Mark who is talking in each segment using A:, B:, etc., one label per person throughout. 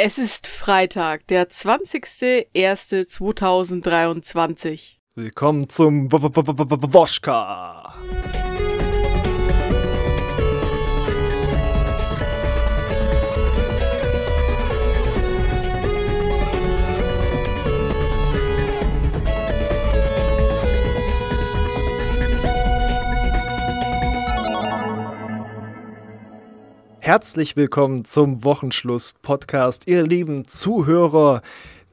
A: Es ist Freitag, der 20.01.2023.
B: Willkommen zum Woschka. Herzlich willkommen zum Wochenschluss-Podcast, ihr lieben Zuhörer.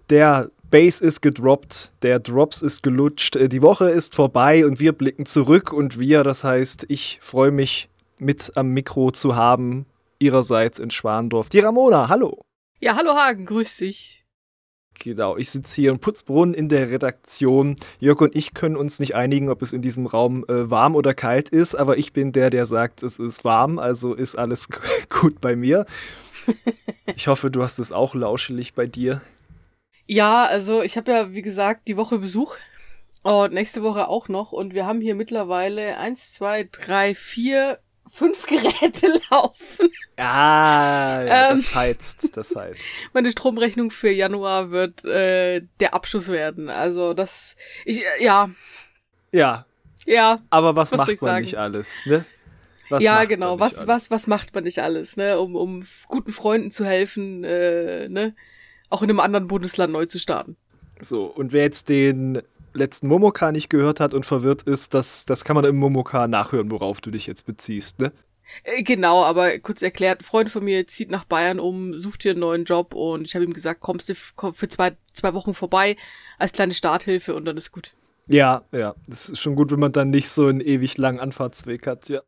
B: Der Bass ist gedroppt, der Drops ist gelutscht, äh, die Woche ist vorbei und wir blicken zurück und wir, das heißt, ich freue mich mit am Mikro zu haben, ihrerseits in Schwandorf. Die Ramona, hallo.
A: Ja, hallo Hagen, grüß dich.
B: Genau, ich sitze hier in Putzbrunnen in der Redaktion. Jörg und ich können uns nicht einigen, ob es in diesem Raum äh, warm oder kalt ist, aber ich bin der, der sagt, es ist warm, also ist alles gut bei mir. Ich hoffe, du hast es auch lauschelig bei dir.
A: Ja, also ich habe ja, wie gesagt, die Woche Besuch und nächste Woche auch noch und wir haben hier mittlerweile eins, zwei, drei, vier fünf Geräte laufen.
B: Ah, ja, ähm, das heizt, das heizt.
A: Meine Stromrechnung für Januar wird äh, der Abschluss werden. Also das, ich, äh, ja.
B: Ja.
A: Ja.
B: Aber was, was macht man sagen? nicht alles, ne?
A: Was ja, genau. Was, alles? was, was macht man nicht alles, ne? Um, um guten Freunden zu helfen, äh, ne? Auch in einem anderen Bundesland neu zu starten.
B: So, und wer jetzt den letzten Momoka nicht gehört hat und verwirrt ist, das, das kann man im Momoka nachhören, worauf du dich jetzt beziehst, ne?
A: Äh, genau, aber kurz erklärt, ein Freund von mir zieht nach Bayern um, sucht hier einen neuen Job und ich habe ihm gesagt, kommst du für zwei, zwei Wochen vorbei als kleine Starthilfe und dann ist gut.
B: Ja, ja, das ist schon gut, wenn man dann nicht so einen ewig langen Anfahrtsweg hat, ja.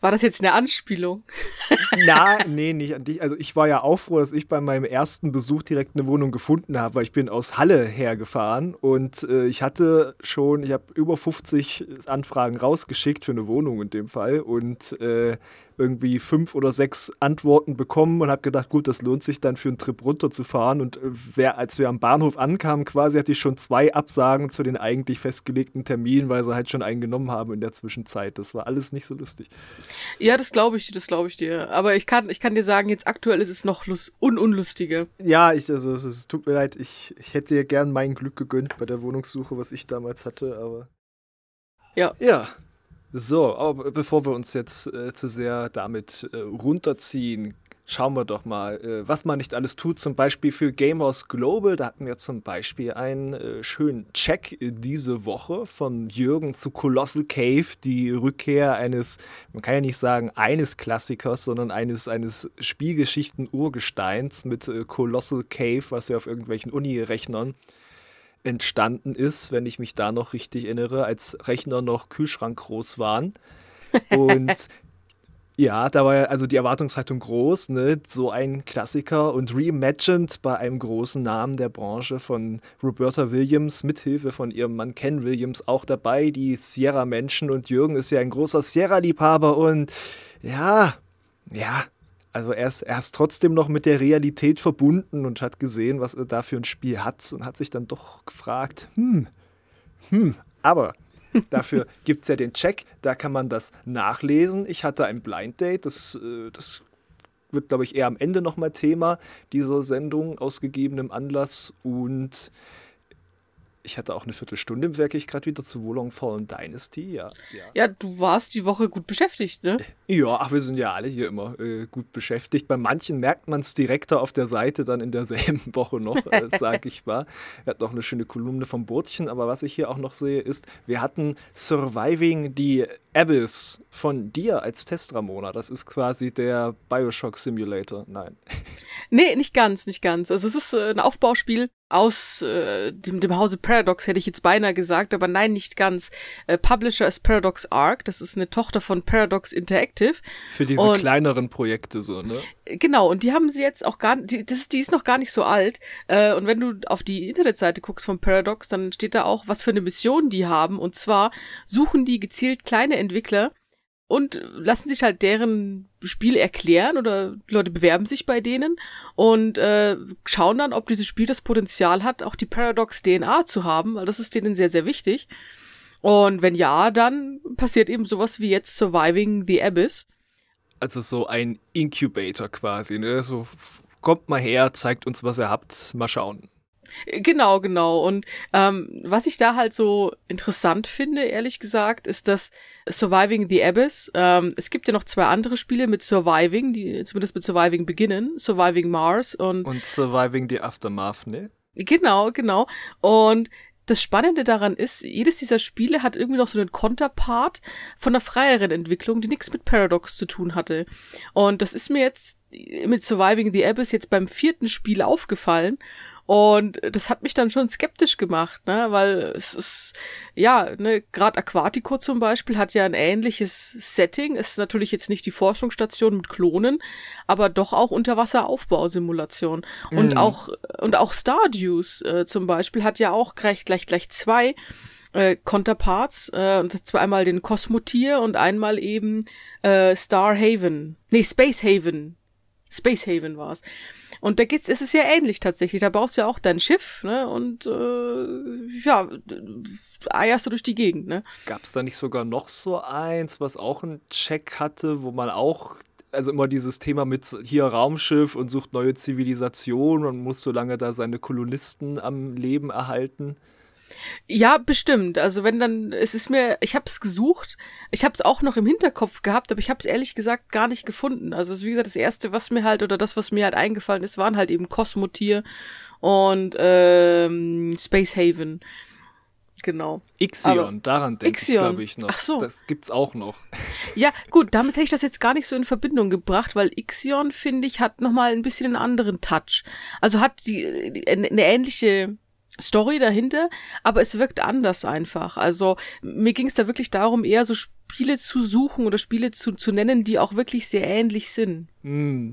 A: War das jetzt eine Anspielung?
B: Na, nee, nicht an dich. Also ich war ja auch froh, dass ich bei meinem ersten Besuch direkt eine Wohnung gefunden habe, weil ich bin aus Halle hergefahren und äh, ich hatte schon, ich habe über 50 Anfragen rausgeschickt für eine Wohnung in dem Fall und äh, irgendwie fünf oder sechs Antworten bekommen und habe gedacht, gut, das lohnt sich dann für einen Trip runterzufahren. Und äh, wer, als wir am Bahnhof ankamen, quasi hatte ich schon zwei Absagen zu den eigentlich festgelegten Terminen, weil sie halt schon einen genommen haben in der Zwischenzeit. Das war alles nicht so lustig.
A: Ja, das glaube ich dir, das glaube ich dir. Aber ich kann, ich kann dir sagen, jetzt aktuell ist es noch lust un unlustiger.
B: Ja, ich, also es tut mir leid, ich, ich hätte dir gern mein Glück gegönnt bei der Wohnungssuche, was ich damals hatte, aber.
A: Ja.
B: Ja, so, aber bevor wir uns jetzt äh, zu sehr damit äh, runterziehen, schauen wir doch mal, äh, was man nicht alles tut. Zum Beispiel für Gamers Global, da hatten wir zum Beispiel einen äh, schönen Check diese Woche von Jürgen zu Colossal Cave, die Rückkehr eines, man kann ja nicht sagen eines Klassikers, sondern eines, eines Spielgeschichten-Urgesteins mit äh, Colossal Cave, was ja auf irgendwelchen Uni-Rechnern entstanden ist, wenn ich mich da noch richtig erinnere, als Rechner noch Kühlschrank groß waren. Und ja, da war also die Erwartungshaltung groß, ne? So ein Klassiker und reimagined bei einem großen Namen der Branche von Roberta Williams, mithilfe von ihrem Mann Ken Williams auch dabei, die Sierra-Menschen und Jürgen ist ja ein großer Sierra-Liebhaber und ja, ja, also er ist, er ist trotzdem noch mit der Realität verbunden und hat gesehen, was er da für ein Spiel hat und hat sich dann doch gefragt, hm, hm, aber dafür gibt es ja den Check, da kann man das nachlesen. Ich hatte ein Blind Date, das, äh, das wird, glaube ich, eher am Ende nochmal Thema dieser Sendung aus gegebenem Anlass und ich hatte auch eine Viertelstunde im Werk ich gerade wieder zu Wolong Fallen Dynasty, ja,
A: ja. Ja, du warst die Woche gut beschäftigt, ne?
B: Ja, ach, wir sind ja alle hier immer äh, gut beschäftigt. Bei manchen merkt man es direkter auf der Seite dann in derselben Woche noch, äh, sag ich mal. Er hat noch eine schöne Kolumne vom Bordchen, aber was ich hier auch noch sehe, ist, wir hatten Surviving the Abyss von dir als Test, Ramona. Das ist quasi der Bioshock Simulator. Nein.
A: Nee, nicht ganz, nicht ganz. Also es ist äh, ein Aufbauspiel aus äh, dem, dem Hause Paradox, hätte ich jetzt beinahe gesagt, aber nein, nicht ganz. Äh, Publisher ist Paradox Arc, das ist eine Tochter von Paradox Interactive.
B: Für diese und, kleineren Projekte so, ne?
A: Genau, und die haben sie jetzt auch gar die, das, die ist noch gar nicht so alt. Äh, und wenn du auf die Internetseite guckst von Paradox, dann steht da auch, was für eine Mission die haben. Und zwar suchen die gezielt kleine Entwickler, und lassen sich halt deren Spiel erklären oder Leute bewerben sich bei denen und äh, schauen dann, ob dieses Spiel das Potenzial hat, auch die Paradox DNA zu haben, weil das ist denen sehr, sehr wichtig. Und wenn ja, dann passiert eben sowas wie jetzt Surviving the Abyss.
B: Also so ein Incubator quasi, ne? So kommt mal her, zeigt uns, was ihr habt, mal schauen.
A: Genau, genau. Und ähm, was ich da halt so interessant finde, ehrlich gesagt, ist dass Surviving the Abyss. Ähm, es gibt ja noch zwei andere Spiele mit Surviving, die zumindest mit Surviving beginnen. Surviving Mars und.
B: Und Surviving the Aftermath, ne?
A: Genau, genau. Und das Spannende daran ist, jedes dieser Spiele hat irgendwie noch so einen Konterpart von einer freieren Entwicklung, die nichts mit Paradox zu tun hatte. Und das ist mir jetzt mit Surviving the Abyss jetzt beim vierten Spiel aufgefallen. Und das hat mich dann schon skeptisch gemacht, ne, weil es ist, ja, ne, gerade Aquatico zum Beispiel hat ja ein ähnliches Setting, ist natürlich jetzt nicht die Forschungsstation mit Klonen, aber doch auch Unterwasseraufbausimulation. Mhm. Und auch, und auch Stardews äh, zum Beispiel hat ja auch gleich, gleich, gleich zwei äh, Counterparts, äh, und zwar einmal den Cosmotier und einmal eben äh, Star Haven. Nee, Space Haven. Space Haven war's. Und da geht's, ist es ja ähnlich tatsächlich. Da baust du ja auch dein Schiff, ne? Und äh, ja, eierst du durch die Gegend, ne?
B: Gab's da nicht sogar noch so eins, was auch einen Check hatte, wo man auch also immer dieses Thema mit hier Raumschiff und sucht neue Zivilisation und muss so lange da seine Kolonisten am Leben erhalten.
A: Ja, bestimmt. Also wenn dann, es ist mir, ich habe es gesucht, ich habe es auch noch im Hinterkopf gehabt, aber ich habe es ehrlich gesagt gar nicht gefunden. Also wie gesagt, das erste, was mir halt oder das, was mir halt eingefallen ist, waren halt eben Cosmotier und ähm, Space Haven. Genau.
B: Ixion, aber daran denke ich, glaube ich, noch. Ach so. Das gibt's auch noch.
A: Ja, gut, damit hätte ich das jetzt gar nicht so in Verbindung gebracht, weil Ixion, finde ich, hat nochmal ein bisschen einen anderen Touch. Also hat die, die eine ähnliche Story dahinter, aber es wirkt anders einfach. Also mir ging es da wirklich darum, eher so Spiele zu suchen oder Spiele zu, zu nennen, die auch wirklich sehr ähnlich sind.
B: Mm.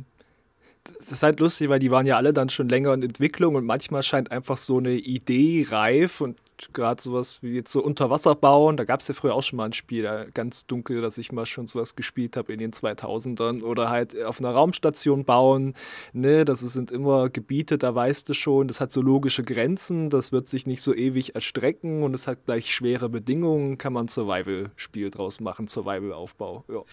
B: Das ist halt lustig, weil die waren ja alle dann schon länger in Entwicklung und manchmal scheint einfach so eine Idee reif und gerade sowas wie jetzt so Unterwasser bauen, da gab es ja früher auch schon mal ein Spiel, ganz dunkel, dass ich mal schon sowas gespielt habe in den 2000ern oder halt auf einer Raumstation bauen, ne, das sind immer Gebiete, da weißt du schon, das hat so logische Grenzen, das wird sich nicht so ewig erstrecken und es hat gleich schwere Bedingungen, kann man Survival-Spiel draus machen, Survival-Aufbau, ja.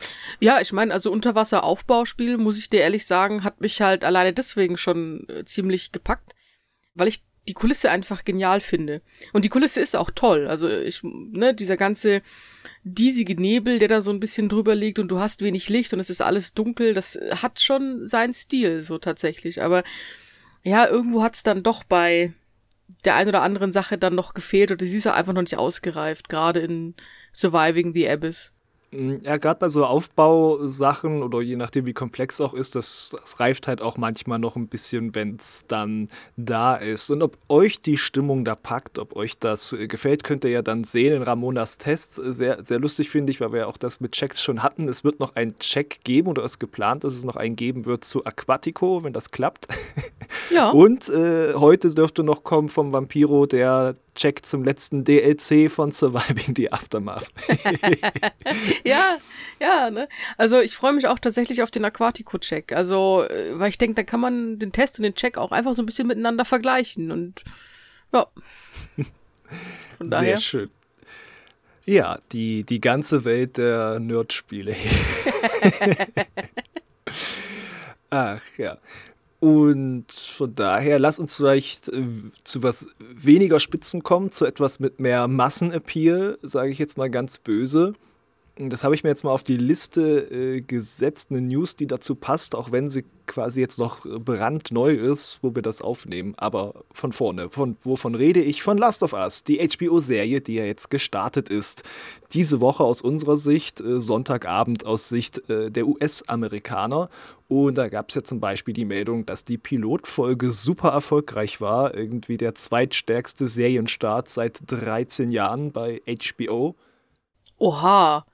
A: Ja, ich meine, also Unterwasser-Aufbauspiel, muss ich dir ehrlich sagen, hat mich halt alleine deswegen schon äh, ziemlich gepackt, weil ich die Kulisse einfach genial finde. Und die Kulisse ist auch toll. Also ich, ne, dieser ganze diesige Nebel, der da so ein bisschen drüber liegt und du hast wenig Licht und es ist alles dunkel, das hat schon seinen Stil, so tatsächlich. Aber ja, irgendwo hat's dann doch bei der ein oder anderen Sache dann noch gefehlt oder sie ist einfach noch nicht ausgereift, gerade in Surviving the Abyss.
B: Mm, ja, gerade bei so Aufbausachen oder je nachdem, wie komplex auch ist, das, das reift halt auch manchmal noch ein bisschen, wenn es dann da ist. Und ob euch die Stimmung da packt, ob euch das äh, gefällt, könnt ihr ja dann sehen in Ramonas Tests. Sehr, sehr lustig finde ich, weil wir ja auch das mit Checks schon hatten. Es wird noch einen Check geben oder es ist geplant, dass es noch einen geben wird zu Aquatico, wenn das klappt. Ja. Und äh, heute dürfte noch kommen vom Vampiro der Check zum letzten DLC von Surviving the Aftermath.
A: ja, ja, ne? Also ich freue mich auch tatsächlich auf den Aquatico-Check. Also, äh, weil ich denke, da kann man den Test und den Check auch einfach so ein bisschen miteinander vergleichen. Und ja.
B: Von daher. Sehr schön. Ja, die, die ganze Welt der Nerdspiele. Ach ja. Und von daher, lass uns vielleicht äh, zu was weniger Spitzen kommen, zu etwas mit mehr Massenappeal, sage ich jetzt mal ganz böse. Das habe ich mir jetzt mal auf die Liste äh, gesetzt, eine News, die dazu passt, auch wenn sie quasi jetzt noch brandneu ist, wo wir das aufnehmen. Aber von vorne, von wovon rede ich? Von Last of Us, die HBO-Serie, die ja jetzt gestartet ist. Diese Woche aus unserer Sicht, äh, Sonntagabend aus Sicht äh, der US-Amerikaner. Und da gab es ja zum Beispiel die Meldung, dass die Pilotfolge super erfolgreich war. Irgendwie der zweitstärkste Serienstart seit 13 Jahren bei HBO.
A: Oha,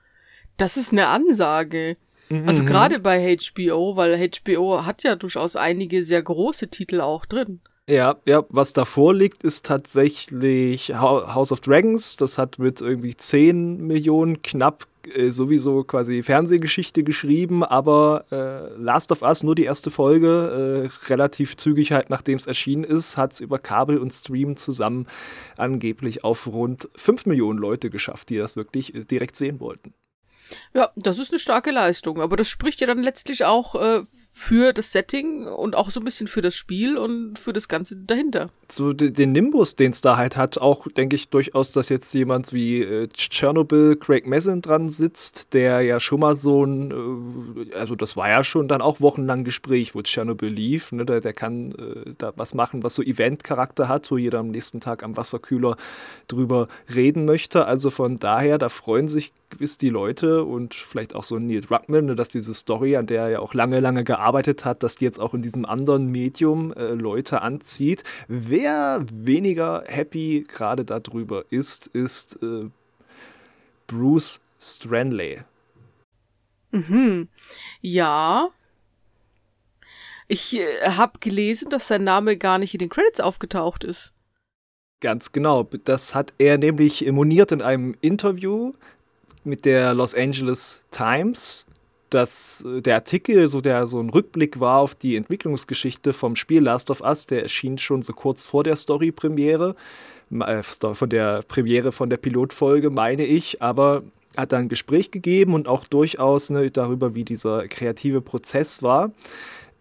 A: das ist eine Ansage. Also mhm. gerade bei HBO, weil HBO hat ja durchaus einige sehr große Titel auch drin.
B: Ja, ja, was davor liegt, ist tatsächlich House of Dragons. Das hat mit irgendwie 10 Millionen knapp äh, sowieso quasi Fernsehgeschichte geschrieben, aber äh, Last of Us, nur die erste Folge, äh, relativ zügig halt nachdem es erschienen ist, hat es über Kabel und Stream zusammen angeblich auf rund 5 Millionen Leute geschafft, die das wirklich äh, direkt sehen wollten.
A: Ja, das ist eine starke Leistung, aber das spricht ja dann letztlich auch äh, für das Setting und auch so ein bisschen für das Spiel und für das Ganze dahinter.
B: So den Nimbus, den es da halt hat, auch denke ich durchaus, dass jetzt jemand wie äh, Chernobyl, Craig Messin dran sitzt, der ja schon mal so ein, äh, also das war ja schon dann auch wochenlang Gespräch, wo Chernobyl lief, ne, der, der kann äh, da was machen, was so Event-Charakter hat, wo jeder am nächsten Tag am Wasserkühler drüber reden möchte. Also von daher, da freuen sich gewiss die Leute und vielleicht auch so Neil Druckmann, ne, dass diese Story, an der er ja auch lange, lange gearbeitet hat, dass die jetzt auch in diesem anderen Medium äh, Leute anzieht. Wer weniger happy gerade darüber ist, ist äh, Bruce Stranley.
A: Mhm. Ja. Ich äh, habe gelesen, dass sein Name gar nicht in den Credits aufgetaucht ist.
B: Ganz genau. Das hat er nämlich moniert in einem Interview mit der Los Angeles Times, dass äh, der Artikel so der so ein Rückblick war auf die Entwicklungsgeschichte vom Spiel Last of Us, der erschien schon so kurz vor der Story-Premiere, äh, von der Premiere von der Pilotfolge, meine ich, aber hat dann ein Gespräch gegeben und auch durchaus ne, darüber, wie dieser kreative Prozess war.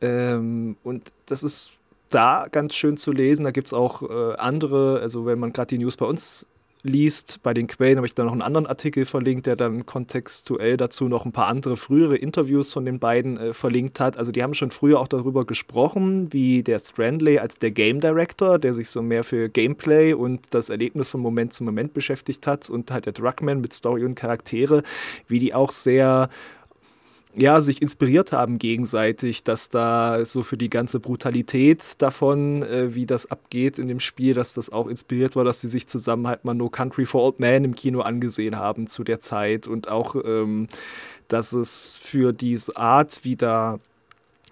B: Ähm, und das ist da ganz schön zu lesen. Da gibt es auch äh, andere, also wenn man gerade die News bei uns liest, bei den Quellen habe ich da noch einen anderen Artikel verlinkt, der dann kontextuell dazu noch ein paar andere frühere Interviews von den beiden äh, verlinkt hat. Also die haben schon früher auch darüber gesprochen, wie der Strandley als der Game Director, der sich so mehr für Gameplay und das Erlebnis von Moment zu Moment beschäftigt hat und halt der Druckmann mit Story und Charaktere, wie die auch sehr ja, sich inspiriert haben gegenseitig, dass da so für die ganze Brutalität davon, äh, wie das abgeht in dem Spiel, dass das auch inspiriert war, dass sie sich zusammen halt mal No Country for Old Man im Kino angesehen haben zu der Zeit. Und auch, ähm, dass es für diese Art, wie da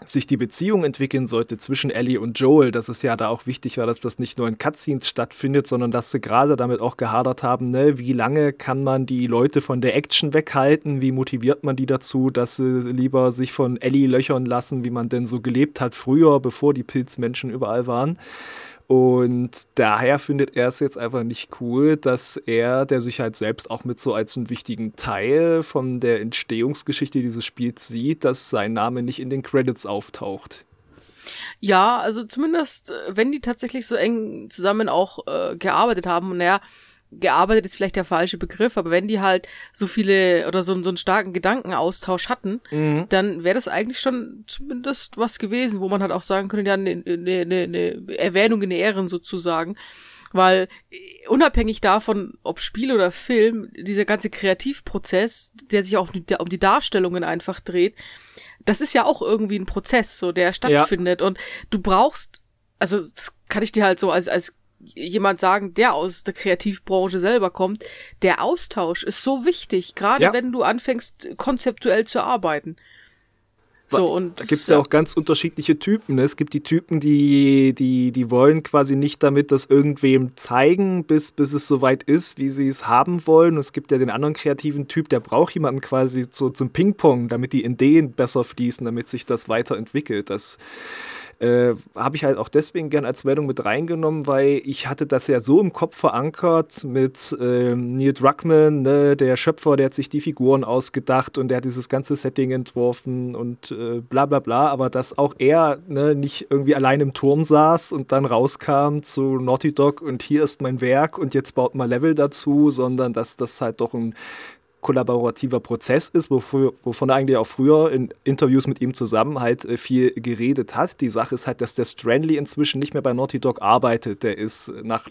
B: sich die Beziehung entwickeln sollte zwischen Ellie und Joel, dass es ja da auch wichtig war, dass das nicht nur in Cutscenes stattfindet, sondern dass sie gerade damit auch gehadert haben, ne, wie lange kann man die Leute von der Action weghalten, wie motiviert man die dazu, dass sie lieber sich von Ellie löchern lassen, wie man denn so gelebt hat früher, bevor die Pilzmenschen überall waren. Und daher findet er es jetzt einfach nicht cool, dass er, der sich halt selbst auch mit so als einen wichtigen Teil von der Entstehungsgeschichte dieses Spiels sieht, dass sein Name nicht in den Credits auftaucht.
A: Ja, also zumindest, äh, wenn die tatsächlich so eng zusammen auch äh, gearbeitet haben, und naja, gearbeitet ist vielleicht der falsche Begriff, aber wenn die halt so viele oder so, so einen starken Gedankenaustausch hatten, mhm. dann wäre das eigentlich schon zumindest was gewesen, wo man halt auch sagen könnte, ja, eine ne, ne, ne Erwähnung in Ehren sozusagen. Weil äh, unabhängig davon, ob Spiel oder Film, dieser ganze Kreativprozess, der sich auch um die Darstellungen einfach dreht, das ist ja auch irgendwie ein Prozess, so der stattfindet. Ja. Und du brauchst, also das kann ich dir halt so als, als jemand sagen, der aus der Kreativbranche selber kommt, der Austausch ist so wichtig, gerade ja. wenn du anfängst, konzeptuell zu arbeiten.
B: So, und da gibt es ja auch ganz unterschiedliche Typen. Ne? Es gibt die Typen, die, die, die wollen quasi nicht damit das irgendwem zeigen, bis, bis es soweit ist, wie sie es haben wollen. Und es gibt ja den anderen kreativen Typ, der braucht jemanden quasi so zum Ping-Pong, damit die Ideen besser fließen, damit sich das weiterentwickelt. Das äh, habe ich halt auch deswegen gern als Meldung mit reingenommen, weil ich hatte das ja so im Kopf verankert mit äh, Neil Druckmann, ne, der Schöpfer, der hat sich die Figuren ausgedacht und der hat dieses ganze Setting entworfen und äh, bla bla bla, aber dass auch er ne, nicht irgendwie allein im Turm saß und dann rauskam zu Naughty Dog und hier ist mein Werk und jetzt baut mal Level dazu, sondern dass das halt doch ein kollaborativer Prozess ist, wofür, wovon er eigentlich auch früher in Interviews mit ihm zusammen halt äh, viel geredet hat. Die Sache ist halt, dass der Strandley inzwischen nicht mehr bei Naughty Dog arbeitet. Der ist nach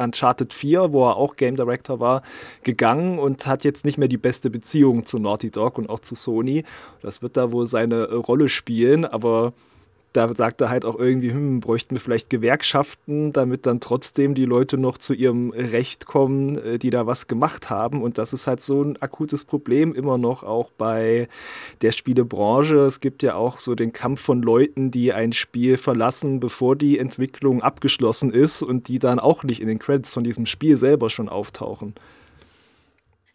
B: Uncharted 4, wo er auch Game Director war, gegangen und hat jetzt nicht mehr die beste Beziehung zu Naughty Dog und auch zu Sony. Das wird da wohl seine Rolle spielen, aber da sagt er halt auch irgendwie, hm, bräuchten wir vielleicht Gewerkschaften, damit dann trotzdem die Leute noch zu ihrem Recht kommen, äh, die da was gemacht haben. Und das ist halt so ein akutes Problem immer noch auch bei der Spielebranche. Es gibt ja auch so den Kampf von Leuten, die ein Spiel verlassen, bevor die Entwicklung abgeschlossen ist und die dann auch nicht in den Credits von diesem Spiel selber schon auftauchen.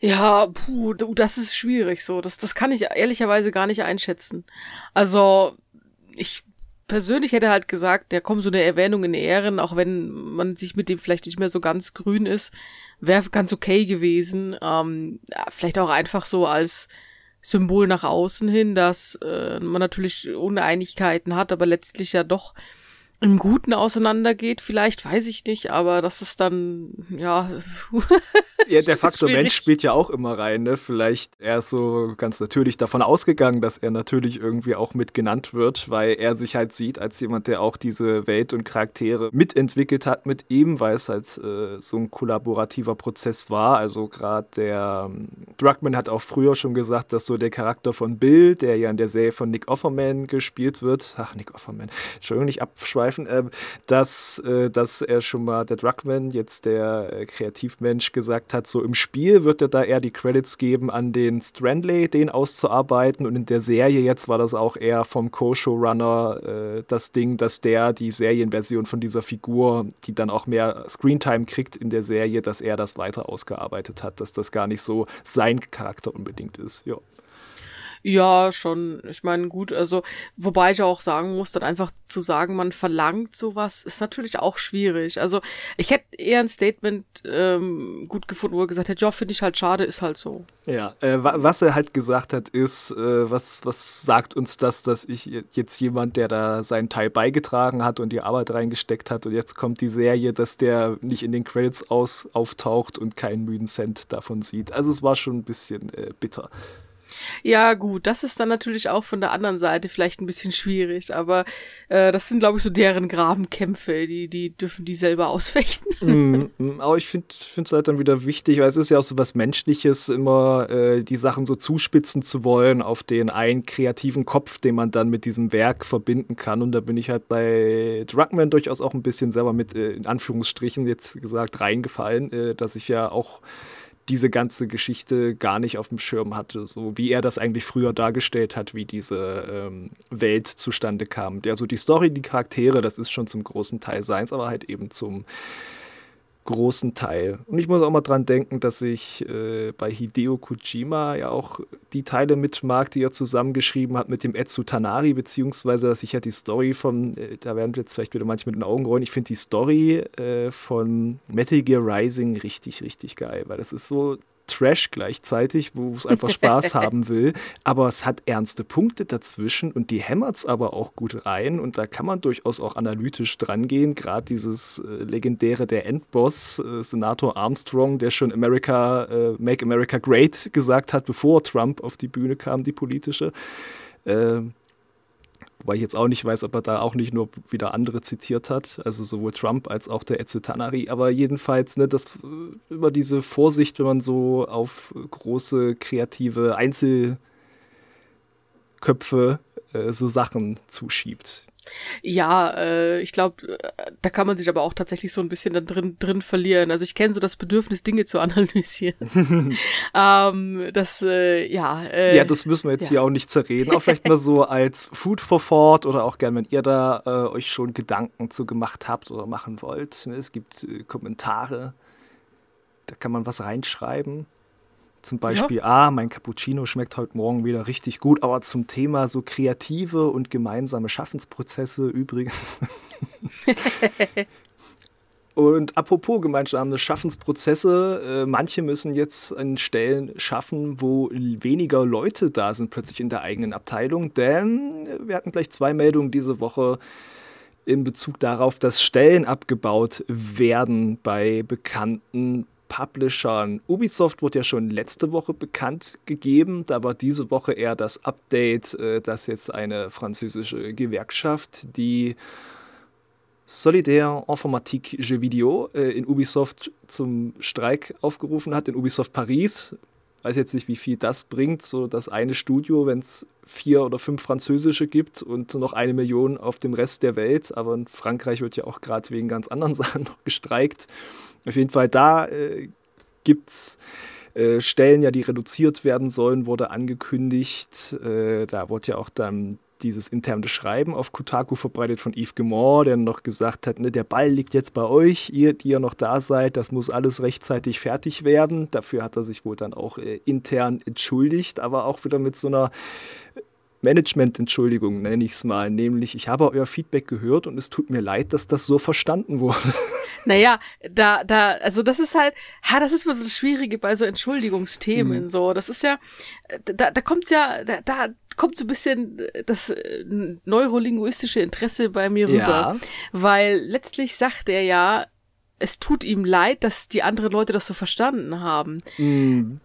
A: Ja, puh, das ist schwierig so. Das, das kann ich ehrlicherweise gar nicht einschätzen. Also, ich persönlich hätte halt gesagt, ja komm, so eine Erwähnung in Ehren, auch wenn man sich mit dem vielleicht nicht mehr so ganz grün ist, wäre ganz okay gewesen. Ähm, ja, vielleicht auch einfach so als Symbol nach außen hin, dass äh, man natürlich Uneinigkeiten hat, aber letztlich ja doch im Guten auseinandergeht, vielleicht, weiß ich nicht, aber das ist dann, ja.
B: ja, der Faktor Mensch spielt ja auch immer rein, ne? Vielleicht er ist so ganz natürlich davon ausgegangen, dass er natürlich irgendwie auch mit genannt wird, weil er sich halt sieht als jemand, der auch diese Welt und Charaktere mitentwickelt hat mit ihm, weil es halt äh, so ein kollaborativer Prozess war. Also gerade der ähm, Druckmann hat auch früher schon gesagt, dass so der Charakter von Bill, der ja in der Serie von Nick Offerman gespielt wird, ach, Nick Offerman, Entschuldigung, nicht abschweifen, aufgreifen, äh, dass, äh, dass er schon mal, der Druckman, jetzt der äh, Kreativmensch, gesagt hat, so im Spiel wird er da eher die Credits geben an den Strandley, den auszuarbeiten und in der Serie jetzt war das auch eher vom Co-Showrunner äh, das Ding, dass der die Serienversion von dieser Figur, die dann auch mehr Screentime kriegt in der Serie, dass er das weiter ausgearbeitet hat, dass das gar nicht so sein Charakter unbedingt ist. Ja.
A: Ja, schon. Ich meine, gut, also, wobei ich auch sagen muss, dann einfach zu sagen, man verlangt sowas, ist natürlich auch schwierig. Also, ich hätte eher ein Statement ähm, gut gefunden, wo er gesagt hat, ja, finde ich halt schade, ist halt so.
B: Ja, äh, was er halt gesagt hat, ist, äh, was, was sagt uns das, dass ich jetzt jemand, der da seinen Teil beigetragen hat und die Arbeit reingesteckt hat und jetzt kommt die Serie, dass der nicht in den Credits aus, auftaucht und keinen müden Cent davon sieht. Also es war schon ein bisschen äh, bitter.
A: Ja, gut, das ist dann natürlich auch von der anderen Seite vielleicht ein bisschen schwierig, aber äh, das sind, glaube ich, so deren Grabenkämpfe, die, die dürfen die selber ausfechten.
B: Mm, mm, aber ich finde es halt dann wieder wichtig, weil es ist ja auch so was Menschliches, immer äh, die Sachen so zuspitzen zu wollen auf den einen kreativen Kopf, den man dann mit diesem Werk verbinden kann. Und da bin ich halt bei Druckmann durchaus auch ein bisschen selber mit, äh, in Anführungsstrichen jetzt gesagt, reingefallen, äh, dass ich ja auch diese ganze Geschichte gar nicht auf dem Schirm hatte, so wie er das eigentlich früher dargestellt hat, wie diese ähm, Welt zustande kam. Also die Story, die Charaktere, das ist schon zum großen Teil seins, aber halt eben zum großen Teil. Und ich muss auch mal dran denken, dass ich äh, bei Hideo Kojima ja auch die Teile mit mag, die er zusammengeschrieben hat mit dem Etsu Tanari, beziehungsweise dass ich ja die Story von, äh, da werden wir jetzt vielleicht wieder manchmal mit den Augen rollen, ich finde die Story äh, von Metal Gear Rising richtig, richtig geil, weil das ist so Trash gleichzeitig, wo es einfach Spaß haben will. Aber es hat ernste Punkte dazwischen und die hämmert es aber auch gut rein. Und da kann man durchaus auch analytisch dran gehen. Gerade dieses äh, legendäre, der Endboss, äh, Senator Armstrong, der schon America, äh, Make America Great gesagt hat, bevor Trump auf die Bühne kam, die politische. Ähm, Wobei ich jetzt auch nicht weiß, ob er da auch nicht nur wieder andere zitiert hat, also sowohl Trump als auch der Ezio Tanari. Aber jedenfalls, ne, das über diese Vorsicht, wenn man so auf große kreative Einzelköpfe äh, so Sachen zuschiebt.
A: Ja, äh, ich glaube, äh, da kann man sich aber auch tatsächlich so ein bisschen dann drin, drin verlieren. Also ich kenne so das Bedürfnis, Dinge zu analysieren. ähm, das, äh, ja. Äh,
B: ja, das müssen wir jetzt ja. hier auch nicht zerreden. Auch vielleicht mal so als Food for Thought oder auch gerne, wenn ihr da äh, euch schon Gedanken zu gemacht habt oder machen wollt. Ne? Es gibt äh, Kommentare, da kann man was reinschreiben. Zum Beispiel, ja. ah, mein Cappuccino schmeckt heute Morgen wieder richtig gut, aber zum Thema so kreative und gemeinsame Schaffensprozesse übrigens. Und apropos gemeinsame Schaffensprozesse, äh, manche müssen jetzt an Stellen schaffen, wo weniger Leute da sind plötzlich in der eigenen Abteilung, denn wir hatten gleich zwei Meldungen diese Woche in Bezug darauf, dass Stellen abgebaut werden bei bekannten Publishern. Ubisoft wurde ja schon letzte Woche bekannt gegeben. Da war diese Woche eher das Update, äh, dass jetzt eine französische Gewerkschaft, die Solidaire Informatique Jeux Video äh, in Ubisoft zum Streik aufgerufen hat, in Ubisoft Paris. Weiß jetzt nicht, wie viel das bringt, so das eine Studio, wenn es vier oder fünf französische gibt und noch eine Million auf dem Rest der Welt. Aber in Frankreich wird ja auch gerade wegen ganz anderen Sachen noch gestreikt. Auf jeden Fall, da äh, gibt es äh, Stellen ja, die reduziert werden sollen, wurde angekündigt. Äh, da wurde ja auch dann dieses interne Schreiben auf Kotaku verbreitet von Yves Gemor, der noch gesagt hat, ne, der Ball liegt jetzt bei euch, ihr, die ihr noch da seid, das muss alles rechtzeitig fertig werden. Dafür hat er sich wohl dann auch äh, intern entschuldigt, aber auch wieder mit so einer Management-Entschuldigung, nenne ich es mal. Nämlich, ich habe euer Feedback gehört und es tut mir leid, dass das so verstanden wurde.
A: Naja, da, da, also das ist halt, ha, das ist mal so das Schwierige bei so Entschuldigungsthemen. Mhm. So, das ist ja, da, da kommt's ja, da, da kommt so ein bisschen das äh, neurolinguistische Interesse bei mir rüber. Ja. Weil letztlich sagt er ja, es tut ihm leid, dass die anderen Leute das so verstanden haben.
B: Mhm.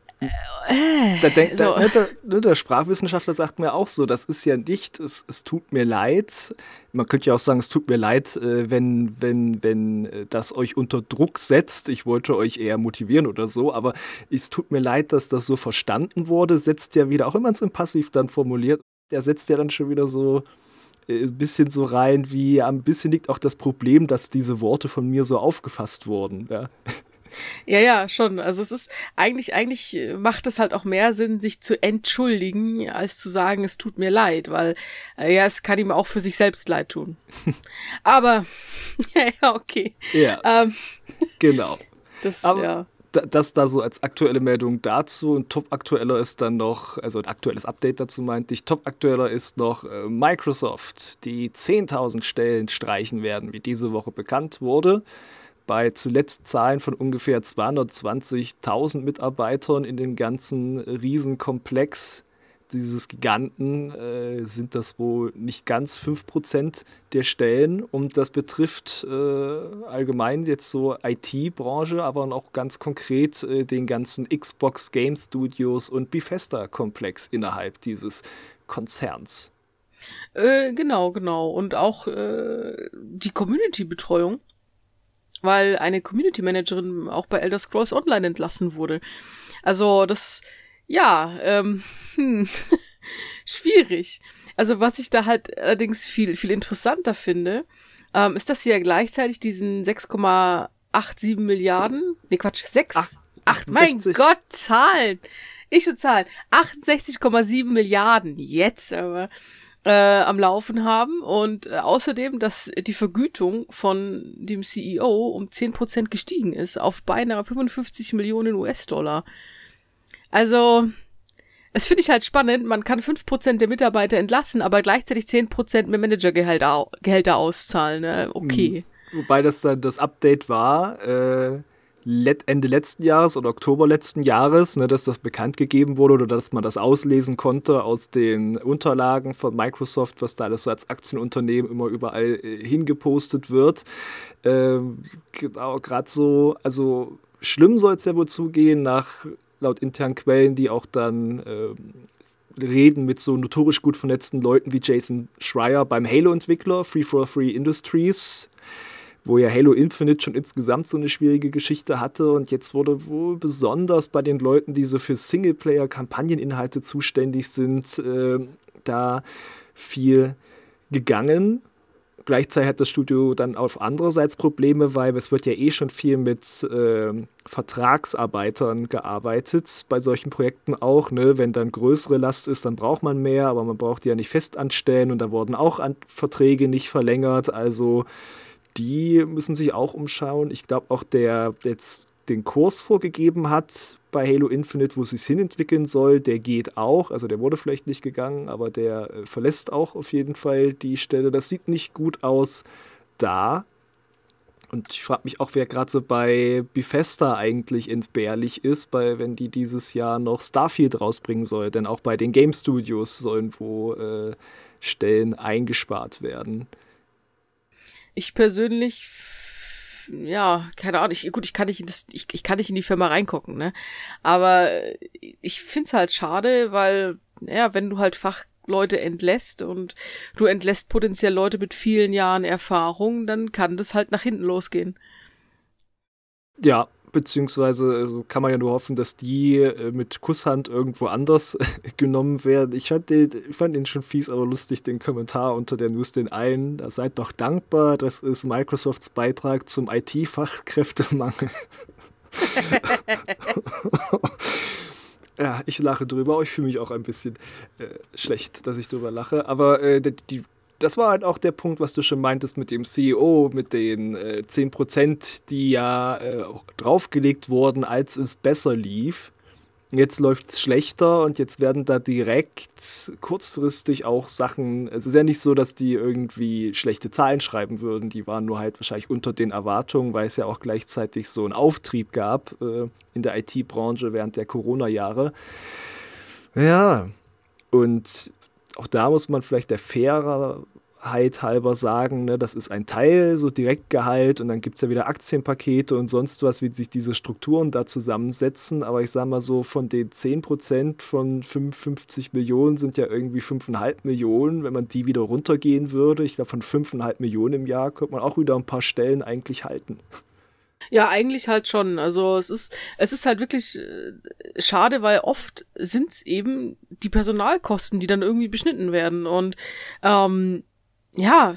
B: Da denkt, so. der, der, ne, der, Sprachwissenschaftler sagt mir auch so, das ist ja nicht, es, es tut mir leid. Man könnte ja auch sagen, es tut mir leid, äh, wenn, wenn, wenn äh, das euch unter Druck setzt. Ich wollte euch eher motivieren oder so, aber es tut mir leid, dass das so verstanden wurde, setzt ja wieder, auch wenn man es im Passiv dann formuliert, der setzt ja dann schon wieder so äh, ein bisschen so rein, wie ein bisschen liegt auch das Problem, dass diese Worte von mir so aufgefasst wurden. Ja.
A: Ja, ja, schon. Also es ist eigentlich, eigentlich macht es halt auch mehr Sinn, sich zu entschuldigen, als zu sagen, es tut mir leid, weil äh, ja, es kann ihm auch für sich selbst leid tun. Aber ja, ja, okay.
B: Ja. Ähm, genau.
A: Das, Aber, ja.
B: Das da so als aktuelle Meldung dazu und top aktueller ist dann noch, also ein aktuelles Update dazu meinte ich, top aktueller ist noch äh, Microsoft, die 10.000 Stellen streichen werden, wie diese Woche bekannt wurde bei zuletzt Zahlen von ungefähr 220.000 Mitarbeitern in dem ganzen Riesenkomplex dieses Giganten äh, sind das wohl nicht ganz 5% der Stellen und das betrifft äh, allgemein jetzt so IT-Branche, aber auch ganz konkret äh, den ganzen Xbox Game Studios und Bethesda-Komplex innerhalb dieses Konzerns.
A: Äh, genau, genau. Und auch äh, die Community-Betreuung weil eine Community Managerin auch bei Elder Scrolls Online entlassen wurde. Also das, ja, ähm, hm, schwierig. Also was ich da halt allerdings viel, viel interessanter finde, ähm, ist, dass sie ja gleichzeitig diesen 6,87 Milliarden, nee Quatsch, 6, ach, ach mein Gott, Zahlen, ich schon Zahlen, 68,7 Milliarden, jetzt aber, äh, am Laufen haben und äh, außerdem, dass die Vergütung von dem CEO um 10% gestiegen ist auf beinahe 55 Millionen US-Dollar. Also, es finde ich halt spannend, man kann 5% der Mitarbeiter entlassen, aber gleichzeitig 10% mehr Managergehälter Gehälter auszahlen. Ne? Okay.
B: Hm. Wobei das dann das Update war, äh, Ende letzten Jahres oder Oktober letzten Jahres, ne, dass das bekannt gegeben wurde oder dass man das auslesen konnte aus den Unterlagen von Microsoft, was da alles so als Aktienunternehmen immer überall äh, hingepostet wird. Ähm, genau, gerade so, also schlimm soll es ja wohl zugehen, nach laut internen Quellen, die auch dann ähm, reden mit so notorisch gut vernetzten Leuten wie Jason Schreier beim Halo-Entwickler Free for Free Industries wo ja Halo Infinite schon insgesamt so eine schwierige Geschichte hatte und jetzt wurde wohl besonders bei den Leuten, die so für Singleplayer-Kampagneninhalte zuständig sind, äh, da viel gegangen. Gleichzeitig hat das Studio dann auf andererseits Probleme, weil es wird ja eh schon viel mit äh, Vertragsarbeitern gearbeitet, bei solchen Projekten auch. Ne? Wenn dann größere Last ist, dann braucht man mehr, aber man braucht die ja nicht fest anstellen und da wurden auch Verträge nicht verlängert. Also die müssen sich auch umschauen. Ich glaube auch der, jetzt den Kurs vorgegeben hat bei Halo Infinite, wo es sich hinentwickeln soll, der geht auch. Also der wurde vielleicht nicht gegangen, aber der äh, verlässt auch auf jeden Fall die Stelle. Das sieht nicht gut aus da. Und ich frage mich auch, wer gerade so bei Bethesda eigentlich entbehrlich ist, bei, wenn die dieses Jahr noch Starfield rausbringen soll. Denn auch bei den Game Studios sollen wo äh, Stellen eingespart werden
A: ich persönlich, ja, keine Ahnung, ich, gut, ich kann nicht in das, ich, ich kann nicht in die Firma reingucken, ne? Aber ich find's halt schade, weil, ja, wenn du halt Fachleute entlässt und du entlässt potenziell Leute mit vielen Jahren Erfahrung, dann kann das halt nach hinten losgehen.
B: Ja, beziehungsweise also kann man ja nur hoffen, dass die äh, mit Kusshand irgendwo anders genommen werden. Ich fand, den, ich fand den schon fies, aber lustig, den Kommentar unter der News, den einen, da seid doch dankbar, das ist Microsofts Beitrag zum IT-Fachkräftemangel. ja, ich lache drüber, ich fühle mich auch ein bisschen äh, schlecht, dass ich drüber lache, aber äh, die das war halt auch der Punkt, was du schon meintest mit dem CEO, mit den äh, 10%, die ja äh, draufgelegt wurden, als es besser lief. Jetzt läuft es schlechter und jetzt werden da direkt kurzfristig auch Sachen. Es ist ja nicht so, dass die irgendwie schlechte Zahlen schreiben würden. Die waren nur halt wahrscheinlich unter den Erwartungen, weil es ja auch gleichzeitig so einen Auftrieb gab äh, in der IT-Branche während der Corona-Jahre. Ja, und auch da muss man vielleicht der fairer Heit halber sagen, ne, das ist ein Teil, so Direktgehalt und dann gibt es ja wieder Aktienpakete und sonst was, wie sich diese Strukturen da zusammensetzen. Aber ich sage mal so, von den 10% von 55 Millionen sind ja irgendwie 5,5 Millionen. Wenn man die wieder runtergehen würde, ich glaube von 5,5 Millionen im Jahr, könnte man auch wieder ein paar Stellen eigentlich halten.
A: Ja, eigentlich halt schon. Also es ist, es ist halt wirklich äh, schade, weil oft sind es eben die Personalkosten, die dann irgendwie beschnitten werden. Und ähm, ja,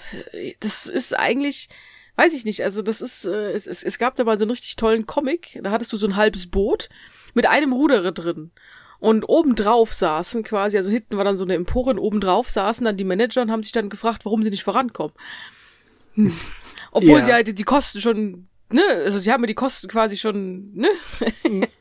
A: das ist eigentlich, weiß ich nicht, also das ist, äh, es, es, es gab da mal so einen richtig tollen Comic, da hattest du so ein halbes Boot mit einem Ruderer drin. Und obendrauf saßen quasi, also hinten war dann so eine Empore und obendrauf saßen dann die Manager und haben sich dann gefragt, warum sie nicht vorankommen. Hm. Obwohl ja. sie halt die Kosten schon, ne, also sie haben mir die Kosten quasi schon, ne?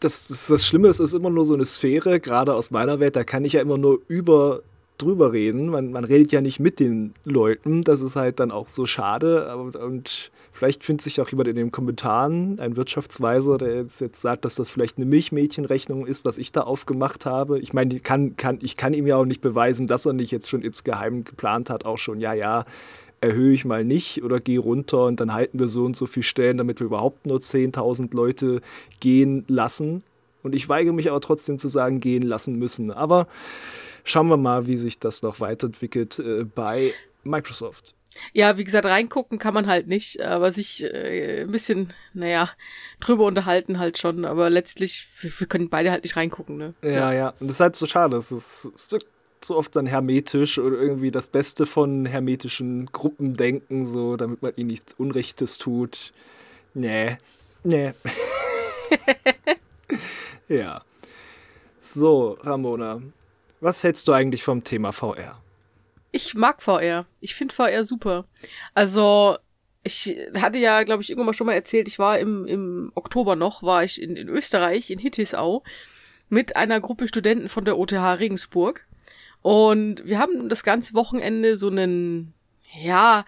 B: das, das, das Schlimme ist, es ist immer nur so eine Sphäre, gerade aus meiner Welt, da kann ich ja immer nur über drüber reden. Man, man redet ja nicht mit den Leuten. Das ist halt dann auch so schade. Und, und vielleicht findet sich auch jemand in den Kommentaren, ein Wirtschaftsweiser, der jetzt, jetzt sagt, dass das vielleicht eine Milchmädchenrechnung ist, was ich da aufgemacht habe. Ich meine, kann, kann, ich kann ihm ja auch nicht beweisen, dass er nicht jetzt schon insgeheim geplant hat, auch schon, ja, ja, erhöhe ich mal nicht oder gehe runter und dann halten wir so und so viele Stellen, damit wir überhaupt nur 10.000 Leute gehen lassen. Und ich weigere mich aber trotzdem zu sagen, gehen lassen müssen. Aber schauen wir mal, wie sich das noch weiterentwickelt äh, bei Microsoft.
A: Ja, wie gesagt, reingucken kann man halt nicht, aber sich äh, ein bisschen, naja, drüber unterhalten halt schon, aber letztlich, wir, wir können beide halt nicht reingucken, ne?
B: Ja, ja, ja. Und das ist halt so schade. Es, ist, es wirkt so oft dann hermetisch oder irgendwie das Beste von hermetischen Gruppendenken, so, damit man ihnen nichts Unrechtes tut. Nee. Nee. ja. So, Ramona, was hältst du eigentlich vom Thema VR?
A: Ich mag VR. Ich finde VR super. Also, ich hatte ja, glaube ich, irgendwann mal schon mal erzählt, ich war im, im Oktober noch, war ich in, in Österreich, in Hittisau, mit einer Gruppe Studenten von der OTH Regensburg. Und wir haben das ganze Wochenende so einen, ja,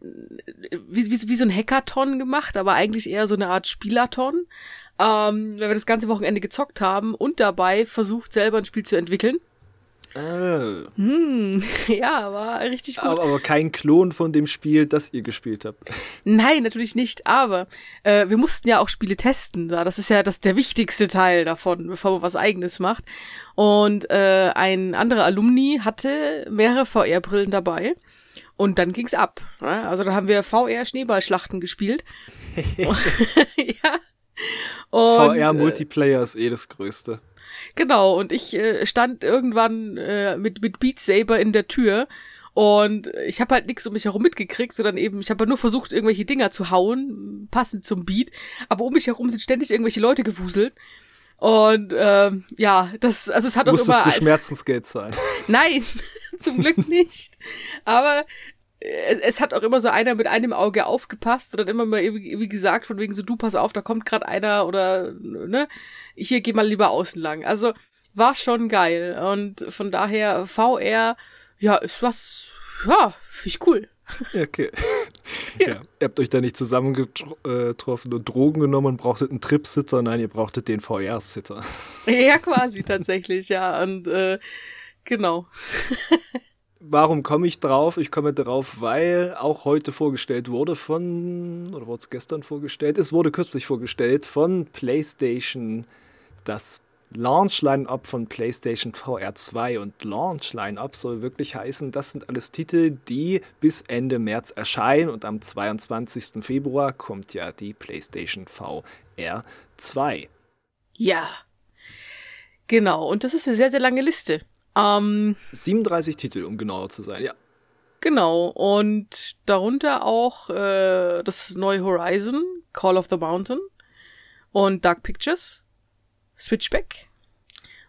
A: wie, wie, wie so ein Hackathon gemacht, aber eigentlich eher so eine Art Spielathon, ähm, weil wir das ganze Wochenende gezockt haben und dabei versucht, selber ein Spiel zu entwickeln. Oh. Hm, ja, war richtig gut.
B: Aber, aber, kein Klon von dem Spiel, das ihr gespielt habt.
A: Nein, natürlich nicht. Aber äh, wir mussten ja auch Spiele testen. Das ist ja das der wichtigste Teil davon, bevor man was Eigenes macht. Und äh, ein anderer Alumni hatte mehrere VR-Brillen dabei. Und dann ging's ab. Ne? Also dann haben wir VR-Schneeballschlachten gespielt.
B: ja. VR-Multiplayer ist eh das Größte.
A: Genau, und ich äh, stand irgendwann äh, mit, mit Beat Saber in der Tür und ich habe halt nichts um mich herum mitgekriegt, sondern eben, ich habe nur versucht, irgendwelche Dinger zu hauen, passend zum Beat, aber um mich herum sind ständig irgendwelche Leute gewuselt. Und ähm, ja, das, also es hat
B: Musstest
A: auch immer.
B: du Schmerzensgeld zahlen?
A: Nein, zum Glück nicht. Aber es, es, hat auch immer so einer mit einem Auge aufgepasst und dann immer mal wie gesagt von wegen so du pass auf, da kommt gerade einer oder ne, hier geh mal lieber außen lang. Also war schon geil und von daher VR ja, ist was ja, finde ich cool.
B: Okay. Ja. ja. Ihr habt euch da nicht zusammengetroffen und Drogen genommen und brauchtet einen Trip-Sitter. Nein, ihr brauchtet den VR-Sitter.
A: Ja, quasi tatsächlich, ja. Und äh, genau.
B: Warum komme ich drauf? Ich komme drauf, weil auch heute vorgestellt wurde von, oder wurde es gestern vorgestellt? Es wurde kürzlich vorgestellt von PlayStation das Launch-Line-Up von PlayStation VR 2 und Launch-Line-Up soll wirklich heißen, das sind alles Titel, die bis Ende März erscheinen und am 22. Februar kommt ja die PlayStation VR 2.
A: Ja. Genau, und das ist eine sehr, sehr lange Liste. Ähm,
B: 37 Titel, um genauer zu sein, ja.
A: Genau, und darunter auch äh, das neue Horizon, Call of the Mountain und Dark Pictures, Switchback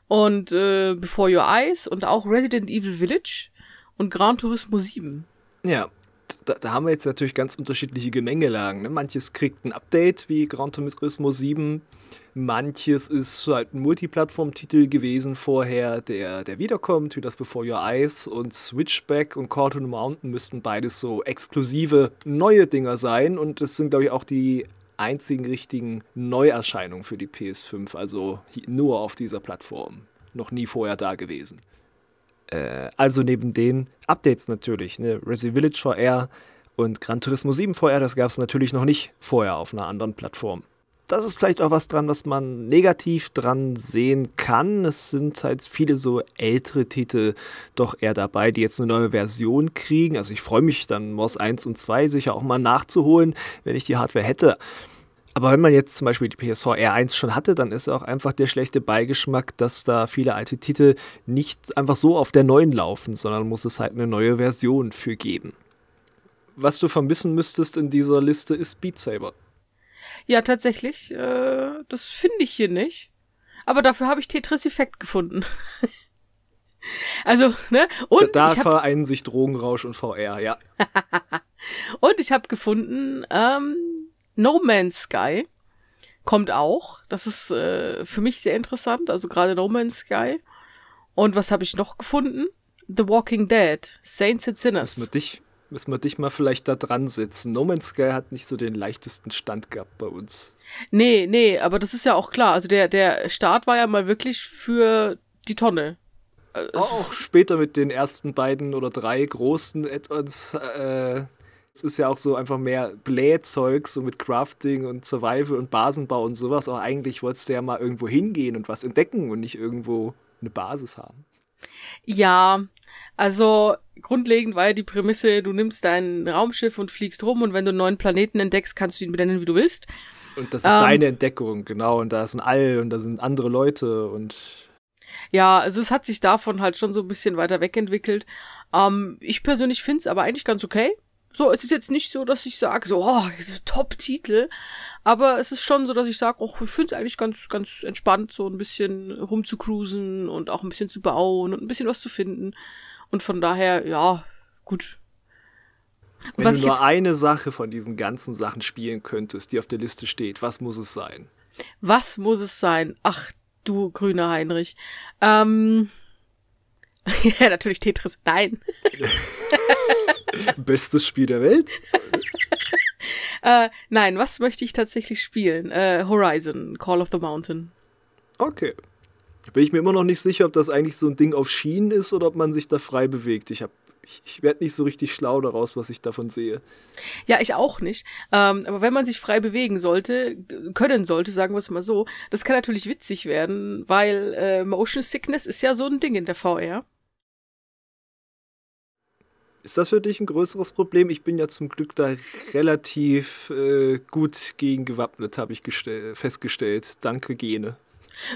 A: und äh, Before Your Eyes und auch Resident Evil Village und Gran Turismo 7.
B: Ja, da, da, haben wir jetzt natürlich ganz unterschiedliche Gemengelagen. Ne? Manches kriegt ein Update wie Gran Turismo 7, manches ist halt ein Multiplattform-Titel gewesen vorher, der, der wiederkommt, wie das Before Your Eyes und Switchback und Call to the Mountain müssten beides so exklusive neue Dinger sein und das sind, glaube ich, auch die einzigen richtigen Neuerscheinungen für die PS5, also nur auf dieser Plattform. Noch nie vorher da gewesen. Äh, also neben den Updates natürlich, ne? Resident Village VR und Gran Turismo 7 VR, das gab es natürlich noch nicht vorher auf einer anderen Plattform. Das ist vielleicht auch was dran, was man negativ dran sehen kann. Es sind halt viele so ältere Titel doch eher dabei, die jetzt eine neue Version kriegen. Also ich freue mich dann, MOS 1 und 2 sicher auch mal nachzuholen, wenn ich die Hardware hätte. Aber wenn man jetzt zum Beispiel die PSV R1 schon hatte, dann ist auch einfach der schlechte Beigeschmack, dass da viele alte Titel nicht einfach so auf der neuen laufen, sondern muss es halt eine neue Version für geben. Was du vermissen müsstest in dieser Liste ist Beat Saber.
A: Ja, tatsächlich. Äh, das finde ich hier nicht. Aber dafür habe ich Tetris Effekt gefunden. also, ne?
B: Und da, da vereinen sich Drogenrausch und VR, ja.
A: und ich habe gefunden, ähm, No Man's Sky kommt auch. Das ist äh, für mich sehr interessant. Also gerade No Man's Sky. Und was habe ich noch gefunden? The Walking Dead, Saints and Sinners.
B: Müssen wir dich, müssen wir dich mal vielleicht da dran setzen. No Man's Sky hat nicht so den leichtesten Stand gehabt bei uns.
A: Nee, nee, aber das ist ja auch klar. Also der, der Start war ja mal wirklich für die Tonne.
B: Auch später mit den ersten beiden oder drei großen Add-ons äh, es ist ja auch so einfach mehr Blähzeug, so mit Crafting und Survival und Basenbau und sowas. Aber eigentlich wolltest du ja mal irgendwo hingehen und was entdecken und nicht irgendwo eine Basis haben.
A: Ja, also grundlegend war ja die Prämisse, du nimmst dein Raumschiff und fliegst rum und wenn du einen neuen Planeten entdeckst, kannst du ihn benennen, wie du willst.
B: Und das ist ähm, deine Entdeckung, genau. Und da ist ein All und da sind andere Leute und.
A: Ja, also es hat sich davon halt schon so ein bisschen weiter wegentwickelt. Ähm, ich persönlich finde es aber eigentlich ganz okay. So, es ist jetzt nicht so, dass ich sage, so, oh, Top-Titel. Aber es ist schon so, dass ich sage, oh, ich finde es eigentlich ganz, ganz entspannt, so ein bisschen rumzucruisen und auch ein bisschen zu bauen und ein bisschen was zu finden. Und von daher, ja, gut.
B: Wenn was du nur eine Sache von diesen ganzen Sachen spielen könntest, die auf der Liste steht, was muss es sein?
A: Was muss es sein? Ach, du grüner Heinrich. Ähm. ja, natürlich Tetris. Nein.
B: Bestes Spiel der Welt?
A: äh, nein, was möchte ich tatsächlich spielen? Äh, Horizon, Call of the Mountain.
B: Okay. Bin ich mir immer noch nicht sicher, ob das eigentlich so ein Ding auf Schienen ist oder ob man sich da frei bewegt. Ich habe ich, ich werde nicht so richtig schlau daraus, was ich davon sehe.
A: Ja, ich auch nicht. Ähm, aber wenn man sich frei bewegen sollte, können sollte, sagen wir es mal so, das kann natürlich witzig werden, weil äh, Motion Sickness ist ja so ein Ding in der VR.
B: Ist das für dich ein größeres Problem? Ich bin ja zum Glück da relativ äh, gut gegen gewappnet, habe ich festgestellt. Danke, Gene.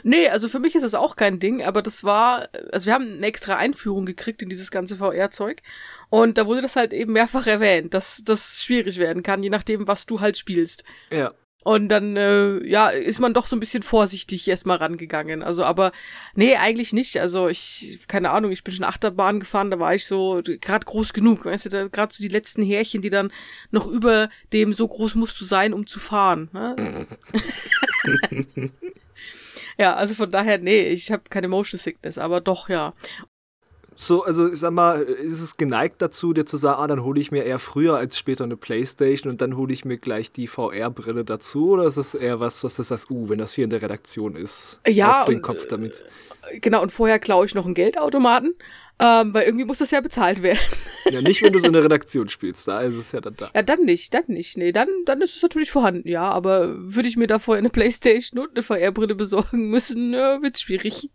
A: Nee, also für mich ist das auch kein Ding, aber das war, also wir haben eine extra Einführung gekriegt in dieses ganze VR-Zeug und da wurde das halt eben mehrfach erwähnt, dass das schwierig werden kann, je nachdem, was du halt spielst.
B: Ja.
A: Und dann, äh, ja, ist man doch so ein bisschen vorsichtig erstmal rangegangen. Also, aber nee, eigentlich nicht. Also ich, keine Ahnung, ich bin schon Achterbahn gefahren, da war ich so gerade groß genug. Weißt du, da gerade so die letzten Härchen, die dann noch über dem so groß musst du sein, um zu fahren. Ne? ja, also von daher, nee, ich habe keine Motion Sickness, aber doch, ja
B: so, also ich sag mal, ist es geneigt dazu, dir zu sagen, ah, dann hole ich mir eher früher als später eine Playstation und dann hole ich mir gleich die VR-Brille dazu? Oder ist das eher was, was das heißt, uh, wenn das hier in der Redaktion ist?
A: Ja.
B: Auf den Kopf damit.
A: Äh, genau, und vorher klaue ich noch einen Geldautomaten, ähm, weil irgendwie muss das ja bezahlt werden.
B: Ja, nicht, wenn du so eine Redaktion spielst, da ist es ja dann da.
A: Ja, dann nicht, dann nicht. Nee, dann, dann ist es natürlich vorhanden, ja, aber würde ich mir da vorher eine Playstation und eine VR-Brille besorgen müssen, äh, wird's schwierig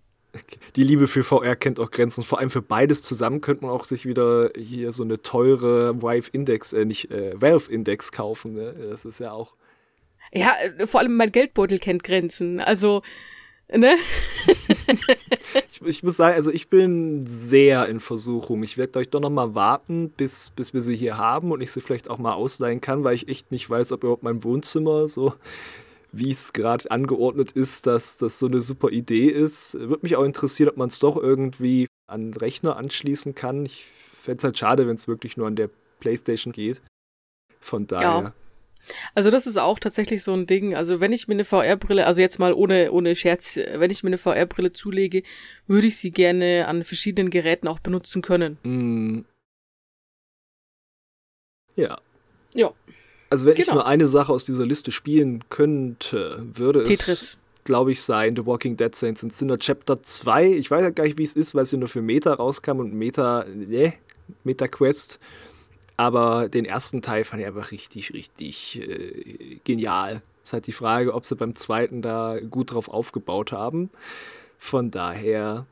B: die Liebe für VR kennt auch Grenzen. Vor allem für beides zusammen könnte man auch sich wieder hier so eine teure Vive Index, äh, nicht äh, Valve Index kaufen. Ne? Das ist ja auch.
A: Ja, äh, vor allem mein Geldbeutel kennt Grenzen. Also, ne?
B: ich, ich, muss sagen, also ich bin sehr in Versuchung. Ich werde euch doch noch mal warten, bis, bis wir sie hier haben und ich sie vielleicht auch mal ausleihen kann, weil ich echt nicht weiß, ob überhaupt mein Wohnzimmer so wie es gerade angeordnet ist, dass das so eine super Idee ist. Würde mich auch interessieren, ob man es doch irgendwie an den Rechner anschließen kann. Ich fände es halt schade, wenn es wirklich nur an der PlayStation geht. Von daher. Ja.
A: Also das ist auch tatsächlich so ein Ding. Also wenn ich mir eine VR-Brille, also jetzt mal ohne, ohne Scherz, wenn ich mir eine VR-Brille zulege, würde ich sie gerne an verschiedenen Geräten auch benutzen können.
B: Mm. Ja.
A: Ja.
B: Also wenn genau. ich nur eine Sache aus dieser Liste spielen könnte, würde Tetris. es, glaube ich, sein The Walking Dead Saints in Sinner Chapter 2. Ich weiß ja gar nicht, wie es ist, weil es ja nur für Meta rauskam und Meta, ne, Meta Quest. Aber den ersten Teil fand ich einfach richtig, richtig äh, genial. Es ist halt die Frage, ob sie beim zweiten da gut drauf aufgebaut haben. Von daher,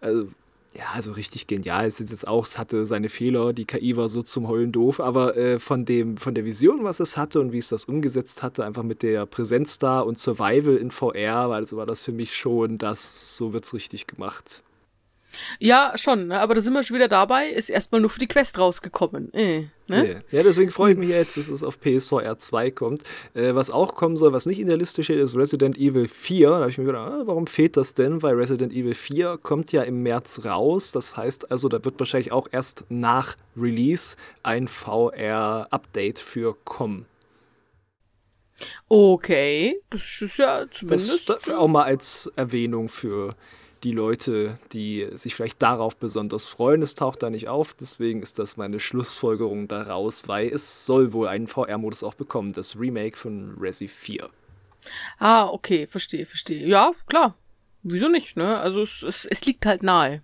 B: also, ja, also richtig genial. Es ist jetzt auch, es hatte seine Fehler, die KI war so zum Heulen doof, aber äh, von, dem, von der Vision, was es hatte und wie es das umgesetzt hatte, einfach mit der Präsenz da und Survival in VR, also war das für mich schon, das, so wird es richtig gemacht.
A: Ja, schon, ne? aber da sind wir schon wieder dabei, ist erstmal nur für die Quest rausgekommen. Äh,
B: ne? Ja, deswegen freue ich mich jetzt, dass es auf PSVR 2 kommt. Äh, was auch kommen soll, was nicht in der Liste steht, ist Resident Evil 4. Da habe ich mir gedacht, ah, warum fehlt das denn? Weil Resident Evil 4 kommt ja im März raus. Das heißt also, da wird wahrscheinlich auch erst nach Release ein VR-Update für kommen.
A: Okay, das ist ja zumindest.
B: Das auch mal als Erwähnung für die Leute, die sich vielleicht darauf besonders freuen. Es taucht da nicht auf, deswegen ist das meine Schlussfolgerung daraus, weil es soll wohl einen VR-Modus auch bekommen, das Remake von Resi 4.
A: Ah, okay, verstehe, verstehe. Ja, klar. Wieso nicht, ne? Also es, es, es liegt halt nahe.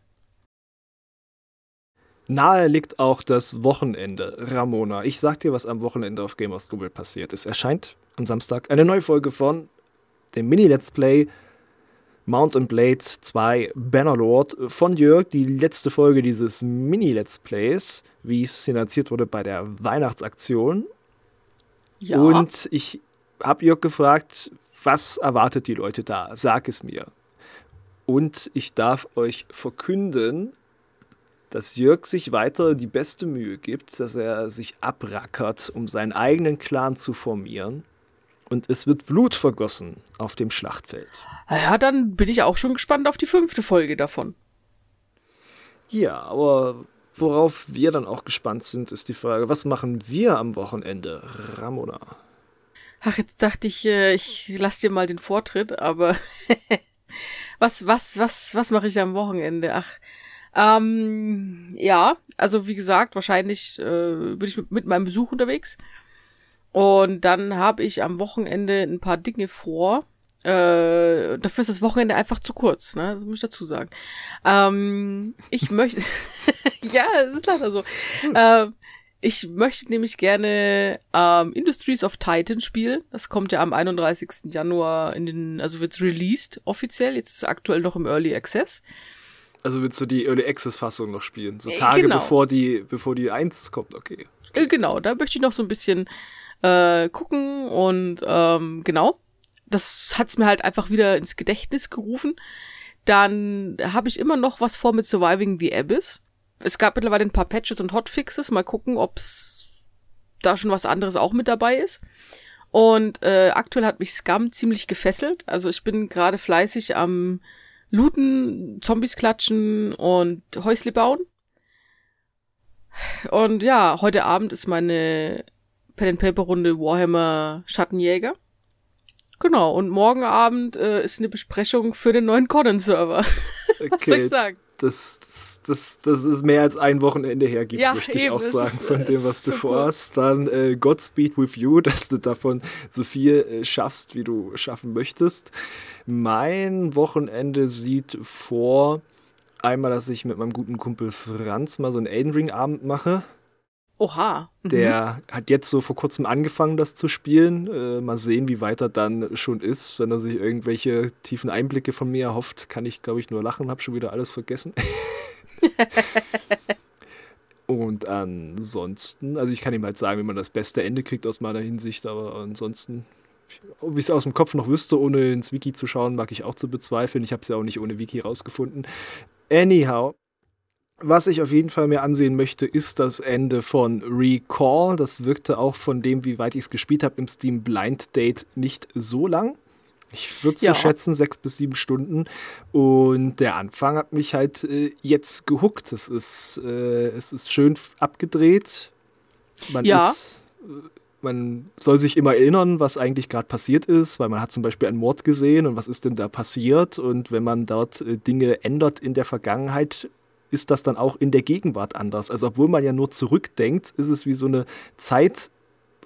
B: Nahe liegt auch das Wochenende, Ramona. Ich sag dir, was am Wochenende auf Gamers Global passiert ist. Erscheint am Samstag eine neue Folge von dem Mini-Let's Play Mountain Blade 2 Bannerlord von Jörg, die letzte Folge dieses Mini-Let's Plays, wie es finanziert wurde bei der Weihnachtsaktion. Ja. Und ich habe Jörg gefragt, was erwartet die Leute da? Sag es mir. Und ich darf euch verkünden, dass Jörg sich weiter die beste Mühe gibt, dass er sich abrackert, um seinen eigenen Clan zu formieren und es wird Blut vergossen auf dem Schlachtfeld.
A: Ja, dann bin ich auch schon gespannt auf die fünfte Folge davon.
B: Ja, aber worauf wir dann auch gespannt sind, ist die Frage, was machen wir am Wochenende, Ramona?
A: Ach, jetzt dachte ich, äh, ich lass dir mal den Vortritt, aber was, was, was, was mache ich am Wochenende? Ach, ähm, ja, also wie gesagt, wahrscheinlich äh, bin ich mit meinem Besuch unterwegs. Und dann habe ich am Wochenende ein paar Dinge vor. Äh, dafür ist das Wochenende einfach zu kurz, ne? Das muss ich dazu sagen. Ähm, ich möchte. ja, es ist leider so. Hm. Ähm, ich möchte nämlich gerne ähm, Industries of Titan spielen. Das kommt ja am 31. Januar in den, also wird's released offiziell. Jetzt ist es aktuell noch im Early Access.
B: Also willst du die Early Access Fassung noch spielen? So äh, Tage genau. bevor die, bevor die 1 kommt, okay.
A: Äh, genau, da möchte ich noch so ein bisschen äh, gucken und ähm, genau, das hat's mir halt einfach wieder ins Gedächtnis gerufen. Dann habe ich immer noch was vor mit Surviving the Abyss. Es gab mittlerweile ein paar Patches und Hotfixes. Mal gucken, ob's da schon was anderes auch mit dabei ist. Und äh, aktuell hat mich Scum ziemlich gefesselt. Also ich bin gerade fleißig am Looten, Zombies klatschen und Häusle bauen. Und ja, heute Abend ist meine Pen and Paper Runde Warhammer Schattenjäger. Genau, und morgen Abend äh, ist eine Besprechung für den neuen Conan-Server. Okay, Was soll ich sagen?
B: Das, das, das, das ist mehr als ein Wochenende hergibt, ja, möchte ich eben, auch sagen, ist, von dem, was du vorhast. Dann äh, Godspeed with you, dass du davon so viel äh, schaffst, wie du schaffen möchtest. Mein Wochenende sieht vor, einmal, dass ich mit meinem guten Kumpel Franz mal so einen Elden Ring-Abend mache.
A: Oha.
B: Mhm. Der hat jetzt so vor kurzem angefangen, das zu spielen. Äh, mal sehen, wie weit er dann schon ist. Wenn er sich irgendwelche tiefen Einblicke von mir erhofft, kann ich, glaube ich, nur lachen, habe schon wieder alles vergessen. Und ansonsten, also ich kann ihm halt sagen, wie man das beste Ende kriegt aus meiner Hinsicht, aber ansonsten, ob ich es aus dem Kopf noch wüsste, ohne ins Wiki zu schauen, mag ich auch zu bezweifeln. Ich habe es ja auch nicht ohne Wiki rausgefunden. Anyhow, was ich auf jeden Fall mir ansehen möchte, ist das Ende von Recall. Das wirkte auch von dem, wie weit ich es gespielt habe, im Steam Blind Date nicht so lang. Ich würde ja. so schätzen, sechs bis sieben Stunden. Und der Anfang hat mich halt äh, jetzt gehuckt. Es ist, äh, es ist schön abgedreht. Man
A: ja.
B: ist man soll sich immer erinnern, was eigentlich gerade passiert ist, weil man hat zum Beispiel einen Mord gesehen und was ist denn da passiert und wenn man dort äh, Dinge ändert in der Vergangenheit, ist das dann auch in der Gegenwart anders. Also obwohl man ja nur zurückdenkt, ist es wie so eine Zeit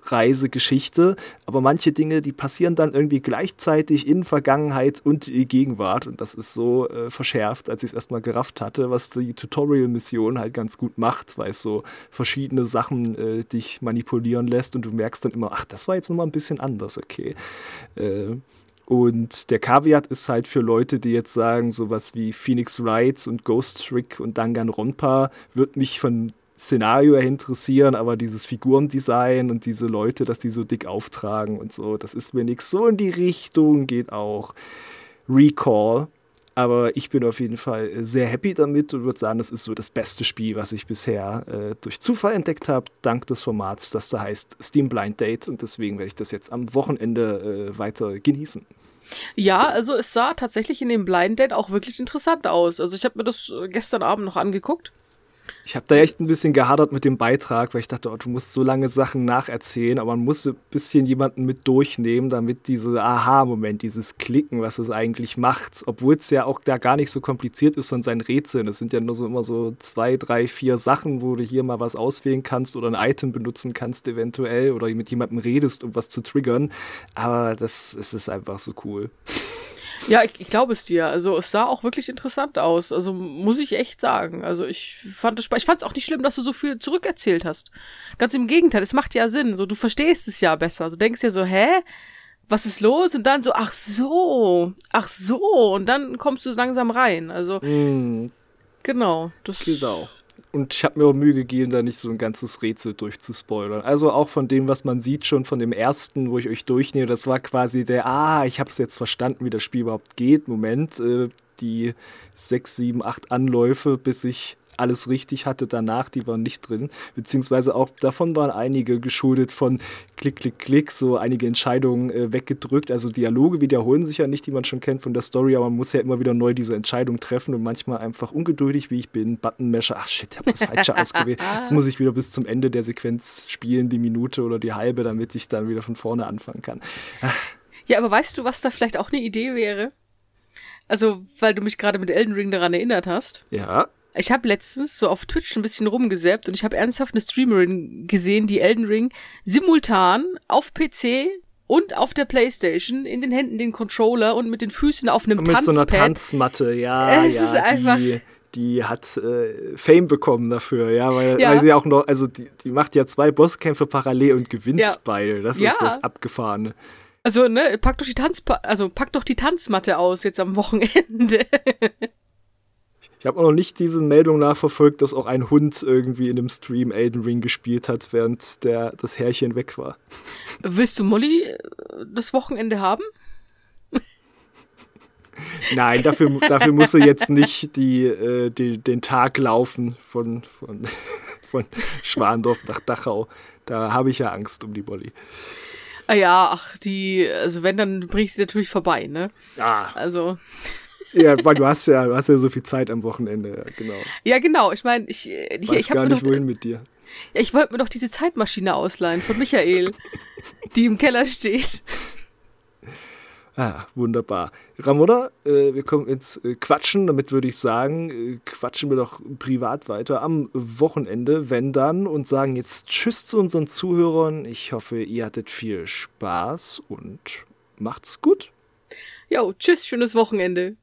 B: Reisegeschichte, aber manche Dinge, die passieren dann irgendwie gleichzeitig in Vergangenheit und Gegenwart und das ist so äh, verschärft, als ich es erstmal gerafft hatte, was die Tutorial-Mission halt ganz gut macht, weil es so verschiedene Sachen äh, dich manipulieren lässt und du merkst dann immer, ach, das war jetzt nochmal ein bisschen anders, okay. Äh, und der Kaviat ist halt für Leute, die jetzt sagen, sowas wie Phoenix Wright und Ghost Trick und Danganronpa wird mich von Szenario interessieren, aber dieses Figurendesign und diese Leute, dass die so dick auftragen und so, das ist mir nichts. So in die Richtung geht auch Recall. Aber ich bin auf jeden Fall sehr happy damit und würde sagen, das ist so das beste Spiel, was ich bisher äh, durch Zufall entdeckt habe, dank des Formats, das da heißt Steam Blind Date. Und deswegen werde ich das jetzt am Wochenende äh, weiter genießen.
A: Ja, also es sah tatsächlich in dem Blind Date auch wirklich interessant aus. Also ich habe mir das gestern Abend noch angeguckt.
B: Ich habe da echt ein bisschen gehadert mit dem Beitrag, weil ich dachte, oh, du musst so lange Sachen nacherzählen, aber man muss ein bisschen jemanden mit durchnehmen, damit diese Aha-Moment, dieses Klicken, was es eigentlich macht, obwohl es ja auch da gar nicht so kompliziert ist von seinen Rätseln. Es sind ja nur so immer so zwei, drei, vier Sachen, wo du hier mal was auswählen kannst oder ein Item benutzen kannst eventuell oder mit jemandem redest, um was zu triggern. Aber das, das ist einfach so cool.
A: Ja, ich, ich glaube es dir. Also es sah auch wirklich interessant aus. Also muss ich echt sagen. Also ich fand es ich fand es auch nicht schlimm, dass du so viel zurückerzählt hast. Ganz im Gegenteil, es macht ja Sinn. So du verstehst es ja besser. Also denkst ja so, hä? Was ist los? Und dann so, ach so, ach so. Und dann kommst du langsam rein. Also mm. genau.
B: Das genau. Und ich habe mir auch Mühe gegeben, da nicht so ein ganzes Rätsel durchzuspoilern. Also auch von dem, was man sieht, schon von dem ersten, wo ich euch durchnehme, das war quasi der, ah, ich habe es jetzt verstanden, wie das Spiel überhaupt geht. Moment, äh, die sechs, sieben, acht Anläufe, bis ich alles richtig hatte danach, die waren nicht drin. Beziehungsweise auch davon waren einige geschuldet von Klick, Klick, Klick, so einige Entscheidungen äh, weggedrückt. Also Dialoge wiederholen sich ja nicht, die man schon kennt von der Story, aber man muss ja immer wieder neu diese Entscheidung treffen und manchmal einfach ungeduldig, wie ich bin, Buttonmesher, ach shit, ich habe das falsche ausgewählt. Jetzt muss ich wieder bis zum Ende der Sequenz spielen, die Minute oder die halbe, damit ich dann wieder von vorne anfangen kann.
A: Ja, aber weißt du, was da vielleicht auch eine Idee wäre? Also, weil du mich gerade mit Elden Ring daran erinnert hast.
B: Ja.
A: Ich habe letztens so auf Twitch ein bisschen rumgesäppt und ich habe ernsthaft eine Streamerin gesehen, die Elden Ring simultan auf PC und auf der Playstation in den Händen den Controller und mit den Füßen auf einem Tanzpad. Mit so einer
B: Tanzmatte, ja, es ja. Ist einfach die, die hat äh, Fame bekommen dafür, ja, weil, ja. weil sie auch noch, also die, die macht ja zwei Bosskämpfe parallel und gewinnt ja. beide. Das ja. ist das Abgefahrene.
A: Also, ne, pack doch die Tanzpa also pack doch die Tanzmatte aus jetzt am Wochenende.
B: Ich habe auch noch nicht diese Meldung nachverfolgt, dass auch ein Hund irgendwie in dem Stream Elden Ring gespielt hat, während der, das Herrchen weg war.
A: Willst du Molly äh, das Wochenende haben?
B: Nein, dafür, dafür muss er jetzt nicht die, äh, die, den Tag laufen von, von, von Schwandorf nach Dachau. Da habe ich ja Angst um die Molly.
A: Ah ja, ach, die, also wenn, dann bringe ich sie natürlich vorbei, ne?
B: Ja.
A: Also.
B: Ja, weil du hast ja, du hast ja so viel Zeit am Wochenende, genau.
A: Ja, genau. Ich meine, ich, ich,
B: Weiß ich gar nicht, wohin mit dir.
A: Ja, ich wollte mir doch diese Zeitmaschine ausleihen von Michael, die im Keller steht.
B: Ah, wunderbar. Ramona, äh, wir kommen ins äh, Quatschen. Damit würde ich sagen, äh, quatschen wir doch privat weiter am Wochenende, wenn dann, und sagen jetzt Tschüss zu unseren Zuhörern. Ich hoffe, ihr hattet viel Spaß und macht's gut.
A: Jo, tschüss, schönes Wochenende.